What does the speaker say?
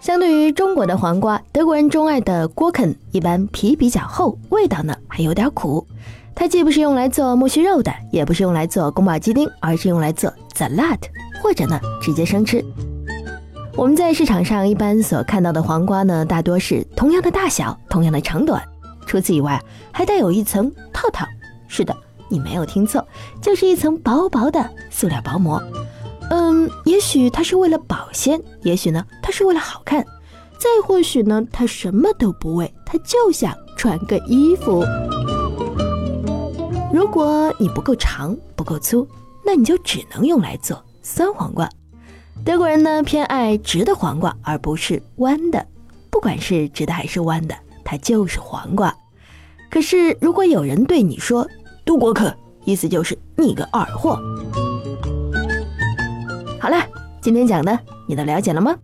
相对于中国的黄瓜，德国人钟爱的锅肯一般皮比较厚，味道呢还有点苦。它既不是用来做木须肉的，也不是用来做宫保鸡丁，而是用来做 salad，或者呢直接生吃。我们在市场上一般所看到的黄瓜呢，大多是同样的大小，同样的长短。除此以外，还带有一层套套。是的，你没有听错，就是一层薄薄的塑料薄膜。嗯，也许它是为了保鲜，也许呢，它是为了好看，再或许呢，它什么都不为，它就想穿个衣服。如果你不够长，不够粗，那你就只能用来做酸黄瓜。德国人呢偏爱直的黄瓜，而不是弯的。不管是直的还是弯的，它就是黄瓜。可是如果有人对你说“杜国克”，意思就是你个二货。好了，今天讲的你都了解了吗？